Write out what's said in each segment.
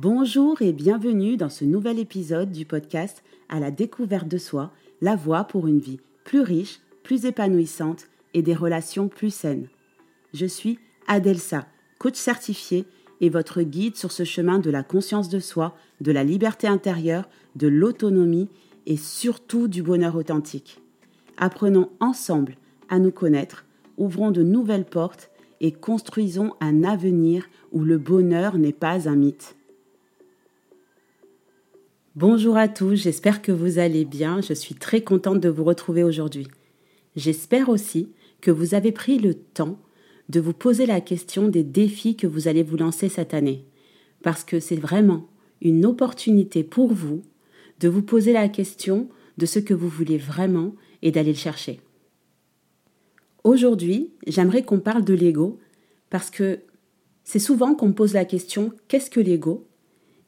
Bonjour et bienvenue dans ce nouvel épisode du podcast À la découverte de soi, la voie pour une vie plus riche, plus épanouissante et des relations plus saines. Je suis Adelsa, coach certifié et votre guide sur ce chemin de la conscience de soi, de la liberté intérieure, de l'autonomie et surtout du bonheur authentique. Apprenons ensemble à nous connaître, ouvrons de nouvelles portes et construisons un avenir où le bonheur n'est pas un mythe. Bonjour à tous, j'espère que vous allez bien. Je suis très contente de vous retrouver aujourd'hui. J'espère aussi que vous avez pris le temps de vous poser la question des défis que vous allez vous lancer cette année. Parce que c'est vraiment une opportunité pour vous de vous poser la question de ce que vous voulez vraiment et d'aller le chercher. Aujourd'hui, j'aimerais qu'on parle de l'ego parce que c'est souvent qu'on me pose la question qu'est-ce que l'ego?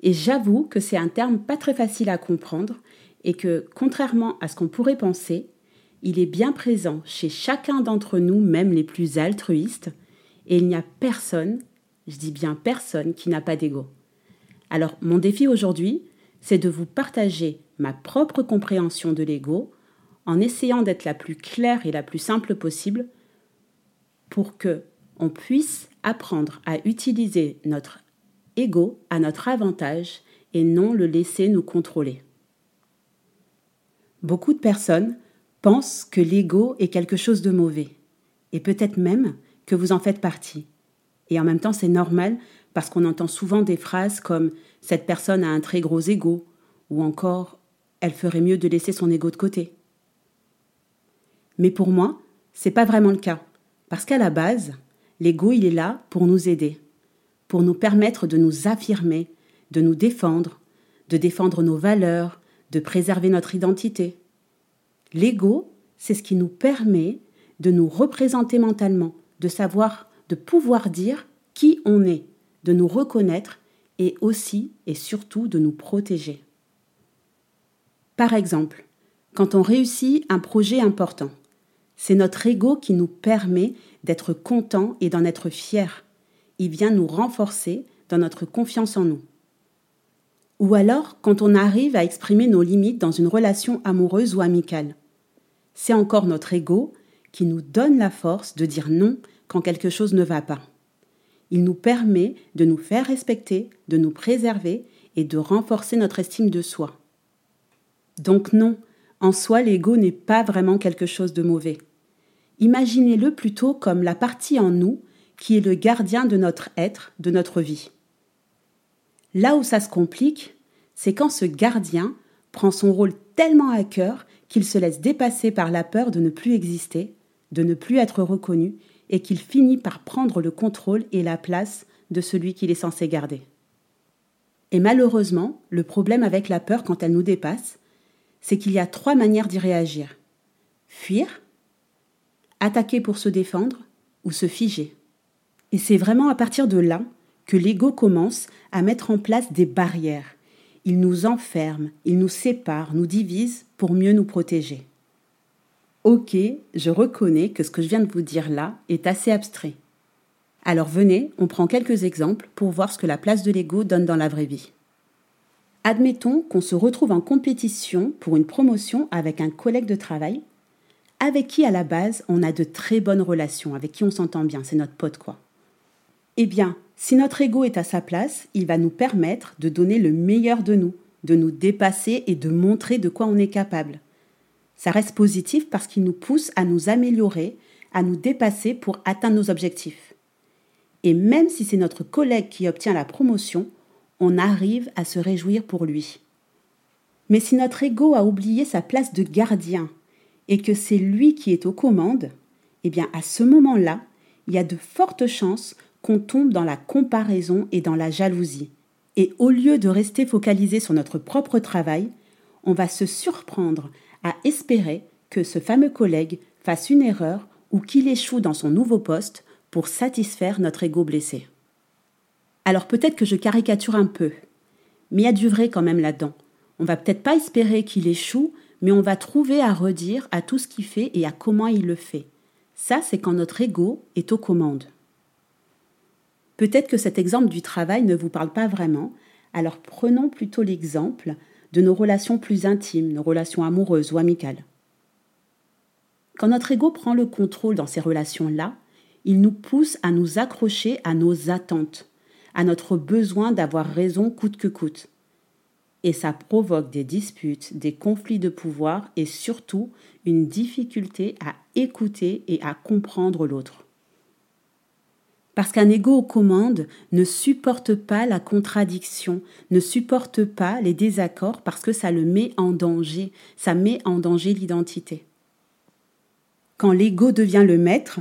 Et j'avoue que c'est un terme pas très facile à comprendre et que, contrairement à ce qu'on pourrait penser, il est bien présent chez chacun d'entre nous, même les plus altruistes, et il n'y a personne, je dis bien personne, qui n'a pas d'ego. Alors, mon défi aujourd'hui, c'est de vous partager ma propre compréhension de l'ego en essayant d'être la plus claire et la plus simple possible pour que on puisse apprendre à utiliser notre ego à notre avantage et non le laisser nous contrôler. Beaucoup de personnes pensent que l'ego est quelque chose de mauvais, et peut-être même que vous en faites partie. Et en même temps, c'est normal parce qu'on entend souvent des phrases comme cette personne a un très gros ego, ou encore elle ferait mieux de laisser son ego de côté. Mais pour moi, c'est pas vraiment le cas, parce qu'à la base, l'ego il est là pour nous aider pour nous permettre de nous affirmer, de nous défendre, de défendre nos valeurs, de préserver notre identité. L'ego, c'est ce qui nous permet de nous représenter mentalement, de savoir, de pouvoir dire qui on est, de nous reconnaître et aussi et surtout de nous protéger. Par exemple, quand on réussit un projet important, c'est notre ego qui nous permet d'être content et d'en être fier, il vient nous renforcer dans notre confiance en nous. Ou alors quand on arrive à exprimer nos limites dans une relation amoureuse ou amicale. C'est encore notre ego qui nous donne la force de dire non quand quelque chose ne va pas. Il nous permet de nous faire respecter, de nous préserver et de renforcer notre estime de soi. Donc non, en soi l'ego n'est pas vraiment quelque chose de mauvais. Imaginez-le plutôt comme la partie en nous qui est le gardien de notre être, de notre vie. Là où ça se complique, c'est quand ce gardien prend son rôle tellement à cœur qu'il se laisse dépasser par la peur de ne plus exister, de ne plus être reconnu, et qu'il finit par prendre le contrôle et la place de celui qu'il est censé garder. Et malheureusement, le problème avec la peur quand elle nous dépasse, c'est qu'il y a trois manières d'y réagir. Fuir, attaquer pour se défendre ou se figer. Et c'est vraiment à partir de là que l'ego commence à mettre en place des barrières. Il nous enferme, il nous sépare, nous divise pour mieux nous protéger. Ok, je reconnais que ce que je viens de vous dire là est assez abstrait. Alors venez, on prend quelques exemples pour voir ce que la place de l'ego donne dans la vraie vie. Admettons qu'on se retrouve en compétition pour une promotion avec un collègue de travail, avec qui à la base on a de très bonnes relations, avec qui on s'entend bien, c'est notre pote quoi. Eh bien, si notre ego est à sa place, il va nous permettre de donner le meilleur de nous, de nous dépasser et de montrer de quoi on est capable. Ça reste positif parce qu'il nous pousse à nous améliorer, à nous dépasser pour atteindre nos objectifs. Et même si c'est notre collègue qui obtient la promotion, on arrive à se réjouir pour lui. Mais si notre ego a oublié sa place de gardien et que c'est lui qui est aux commandes, eh bien à ce moment-là, il y a de fortes chances qu'on tombe dans la comparaison et dans la jalousie. Et au lieu de rester focalisé sur notre propre travail, on va se surprendre à espérer que ce fameux collègue fasse une erreur ou qu'il échoue dans son nouveau poste pour satisfaire notre ego blessé. Alors peut-être que je caricature un peu, mais il y a du vrai quand même là-dedans. On va peut-être pas espérer qu'il échoue, mais on va trouver à redire à tout ce qu'il fait et à comment il le fait. Ça, c'est quand notre ego est aux commandes. Peut-être que cet exemple du travail ne vous parle pas vraiment, Alors prenons plutôt l'exemple de nos relations plus intimes, nos relations amoureuses ou amicales. Quand notre ego prend le contrôle dans ces relations-là, il nous pousse à nous accrocher à nos attentes, à notre besoin d'avoir raison coûte que coûte. Et ça provoque des disputes, des conflits de pouvoir et surtout une difficulté à écouter et à comprendre l'autre. Parce qu'un ego aux commandes ne supporte pas la contradiction, ne supporte pas les désaccords parce que ça le met en danger, ça met en danger l'identité. Quand l'ego devient le maître,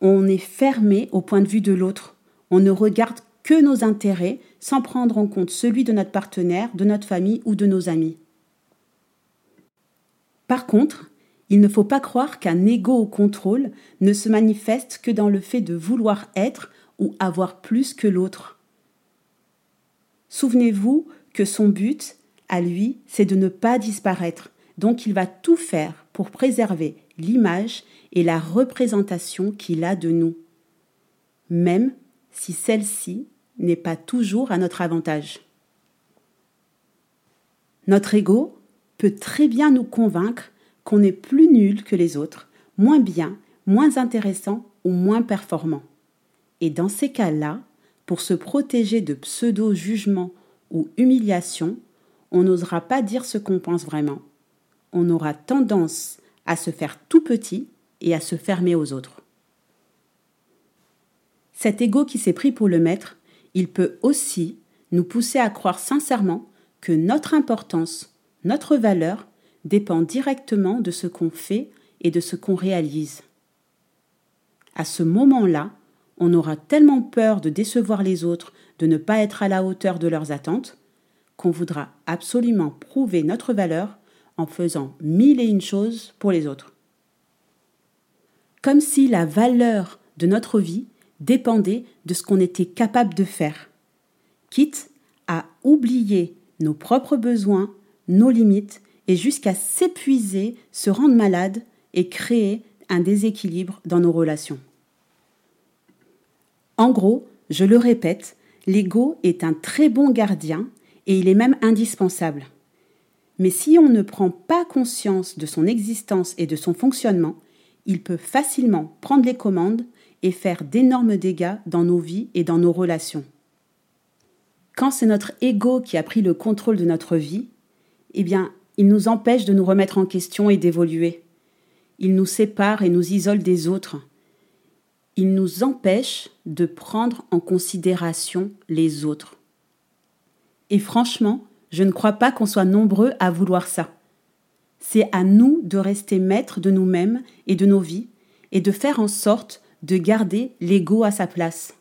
on est fermé au point de vue de l'autre. On ne regarde que nos intérêts sans prendre en compte celui de notre partenaire, de notre famille ou de nos amis. Par contre, il ne faut pas croire qu'un ego au contrôle ne se manifeste que dans le fait de vouloir être ou avoir plus que l'autre. Souvenez-vous que son but, à lui, c'est de ne pas disparaître, donc il va tout faire pour préserver l'image et la représentation qu'il a de nous, même si celle-ci n'est pas toujours à notre avantage. Notre ego peut très bien nous convaincre qu'on est plus nul que les autres, moins bien, moins intéressant ou moins performant. Et dans ces cas-là, pour se protéger de pseudo-jugement ou humiliation, on n'osera pas dire ce qu'on pense vraiment. On aura tendance à se faire tout petit et à se fermer aux autres. Cet ego qui s'est pris pour le maître, il peut aussi nous pousser à croire sincèrement que notre importance, notre valeur dépend directement de ce qu'on fait et de ce qu'on réalise. À ce moment-là, on aura tellement peur de décevoir les autres, de ne pas être à la hauteur de leurs attentes, qu'on voudra absolument prouver notre valeur en faisant mille et une choses pour les autres. Comme si la valeur de notre vie dépendait de ce qu'on était capable de faire, quitte à oublier nos propres besoins, nos limites, et jusqu'à s'épuiser, se rendre malade et créer un déséquilibre dans nos relations. En gros, je le répète, l'ego est un très bon gardien et il est même indispensable. Mais si on ne prend pas conscience de son existence et de son fonctionnement, il peut facilement prendre les commandes et faire d'énormes dégâts dans nos vies et dans nos relations. Quand c'est notre ego qui a pris le contrôle de notre vie, eh bien, il nous empêche de nous remettre en question et d'évoluer. Il nous sépare et nous isole des autres. Il nous empêche de prendre en considération les autres. Et franchement, je ne crois pas qu'on soit nombreux à vouloir ça. C'est à nous de rester maîtres de nous-mêmes et de nos vies et de faire en sorte de garder l'ego à sa place.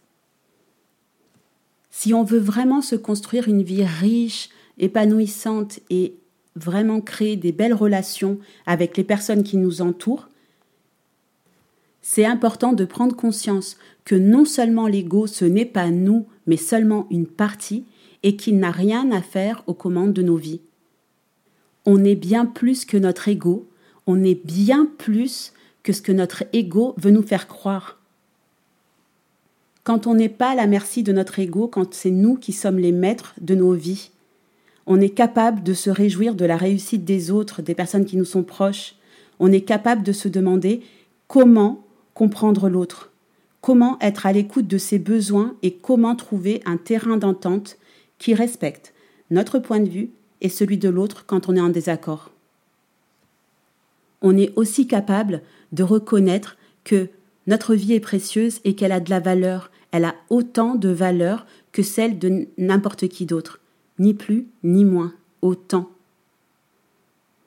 Si on veut vraiment se construire une vie riche, épanouissante et vraiment créer des belles relations avec les personnes qui nous entourent, c'est important de prendre conscience que non seulement l'ego, ce n'est pas nous, mais seulement une partie, et qu'il n'a rien à faire aux commandes de nos vies. On est bien plus que notre ego, on est bien plus que ce que notre ego veut nous faire croire. Quand on n'est pas à la merci de notre ego, quand c'est nous qui sommes les maîtres de nos vies, on est capable de se réjouir de la réussite des autres, des personnes qui nous sont proches. On est capable de se demander comment comprendre l'autre, comment être à l'écoute de ses besoins et comment trouver un terrain d'entente qui respecte notre point de vue et celui de l'autre quand on est en désaccord. On est aussi capable de reconnaître que notre vie est précieuse et qu'elle a de la valeur, elle a autant de valeur que celle de n'importe qui d'autre, ni plus ni moins, autant.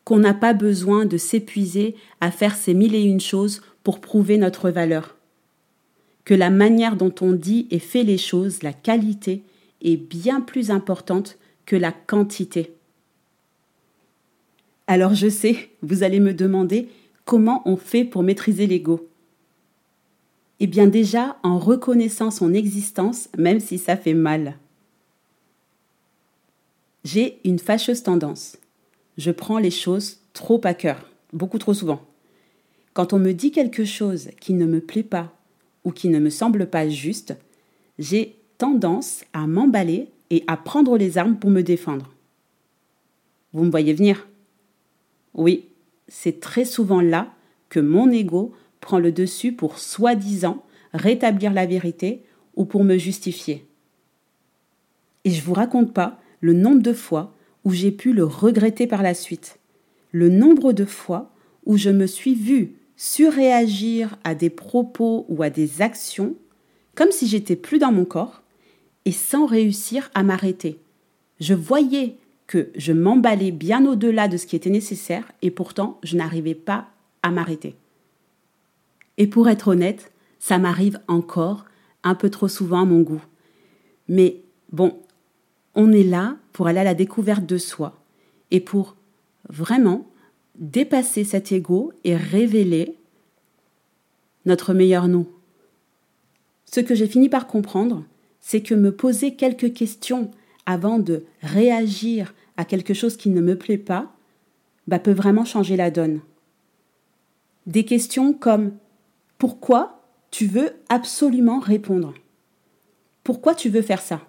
Qu'on n'a pas besoin de s'épuiser à faire ces mille et une choses pour prouver notre valeur. Que la manière dont on dit et fait les choses, la qualité, est bien plus importante que la quantité. Alors je sais, vous allez me demander comment on fait pour maîtriser l'ego? Eh bien déjà en reconnaissant son existence, même si ça fait mal. J'ai une fâcheuse tendance. Je prends les choses trop à cœur, beaucoup trop souvent. Quand on me dit quelque chose qui ne me plaît pas ou qui ne me semble pas juste, j'ai tendance à m'emballer et à prendre les armes pour me défendre. Vous me voyez venir? Oui, c'est très souvent là que mon ego prend le dessus pour soi-disant rétablir la vérité ou pour me justifier. Et je vous raconte pas le nombre de fois où j'ai pu le regretter par la suite, le nombre de fois où je me suis vue surréagir à des propos ou à des actions comme si j'étais plus dans mon corps et sans réussir à m'arrêter. Je voyais que je m'emballais bien au-delà de ce qui était nécessaire et pourtant je n'arrivais pas à m'arrêter. Et pour être honnête, ça m'arrive encore un peu trop souvent à mon goût. Mais bon, on est là pour aller à la découverte de soi et pour vraiment dépasser cet ego et révéler notre meilleur nous. Ce que j'ai fini par comprendre, c'est que me poser quelques questions avant de réagir à quelque chose qui ne me plaît pas, bah, peut vraiment changer la donne. Des questions comme pourquoi tu veux absolument répondre? Pourquoi tu veux faire ça?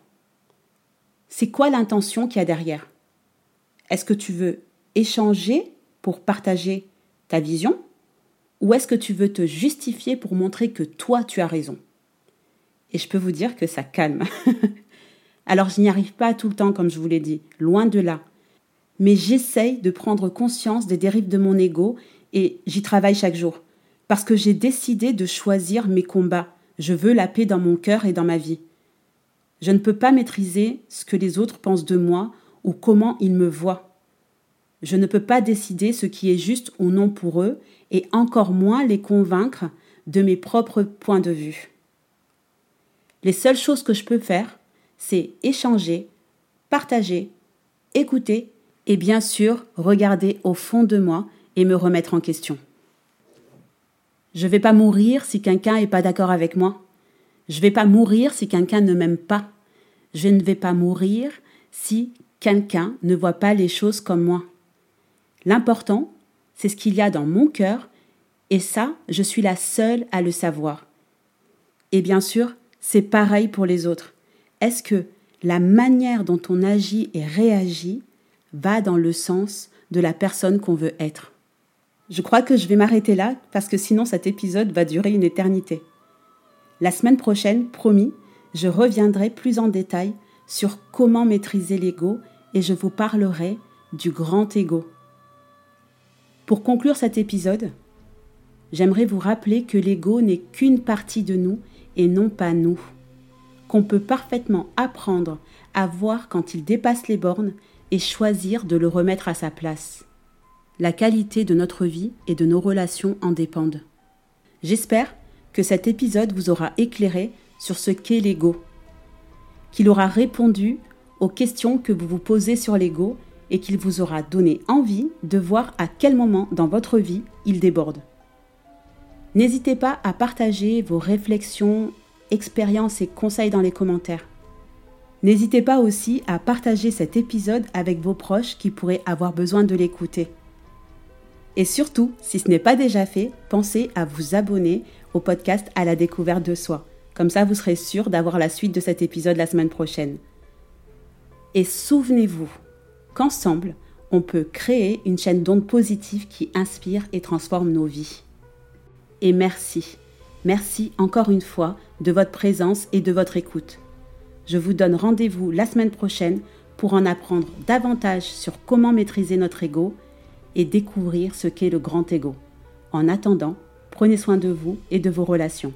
C'est quoi l'intention qu'il y a derrière? Est-ce que tu veux échanger pour partager ta vision? Ou est-ce que tu veux te justifier pour montrer que toi tu as raison? Et je peux vous dire que ça calme. Alors je n'y arrive pas tout le temps comme je vous l'ai dit, loin de là. Mais j'essaye de prendre conscience des dérives de mon ego et j'y travaille chaque jour. Parce que j'ai décidé de choisir mes combats. Je veux la paix dans mon cœur et dans ma vie. Je ne peux pas maîtriser ce que les autres pensent de moi ou comment ils me voient. Je ne peux pas décider ce qui est juste ou non pour eux, et encore moins les convaincre de mes propres points de vue. Les seules choses que je peux faire, c'est échanger, partager, écouter et bien sûr regarder au fond de moi et me remettre en question. Je ne vais pas mourir si quelqu'un n'est pas d'accord avec moi. Je ne vais pas mourir si quelqu'un ne m'aime pas. Je ne vais pas mourir si quelqu'un ne voit pas les choses comme moi. L'important, c'est ce qu'il y a dans mon cœur, et ça, je suis la seule à le savoir. Et bien sûr, c'est pareil pour les autres. Est-ce que la manière dont on agit et réagit va dans le sens de la personne qu'on veut être? Je crois que je vais m'arrêter là parce que sinon cet épisode va durer une éternité. La semaine prochaine, promis, je reviendrai plus en détail sur comment maîtriser l'ego et je vous parlerai du grand ego. Pour conclure cet épisode, j'aimerais vous rappeler que l'ego n'est qu'une partie de nous et non pas nous, qu'on peut parfaitement apprendre à voir quand il dépasse les bornes et choisir de le remettre à sa place. La qualité de notre vie et de nos relations en dépendent. J'espère que cet épisode vous aura éclairé sur ce qu'est l'ego, qu'il aura répondu aux questions que vous vous posez sur l'ego et qu'il vous aura donné envie de voir à quel moment dans votre vie il déborde. N'hésitez pas à partager vos réflexions, expériences et conseils dans les commentaires. N'hésitez pas aussi à partager cet épisode avec vos proches qui pourraient avoir besoin de l'écouter. Et surtout, si ce n'est pas déjà fait, pensez à vous abonner au podcast à la découverte de soi. Comme ça, vous serez sûr d'avoir la suite de cet épisode la semaine prochaine. Et souvenez-vous, qu'ensemble, on peut créer une chaîne d'ondes positives qui inspire et transforme nos vies. Et merci, merci encore une fois de votre présence et de votre écoute. Je vous donne rendez-vous la semaine prochaine pour en apprendre davantage sur comment maîtriser notre ego et découvrir ce qu'est le grand ego. En attendant, prenez soin de vous et de vos relations.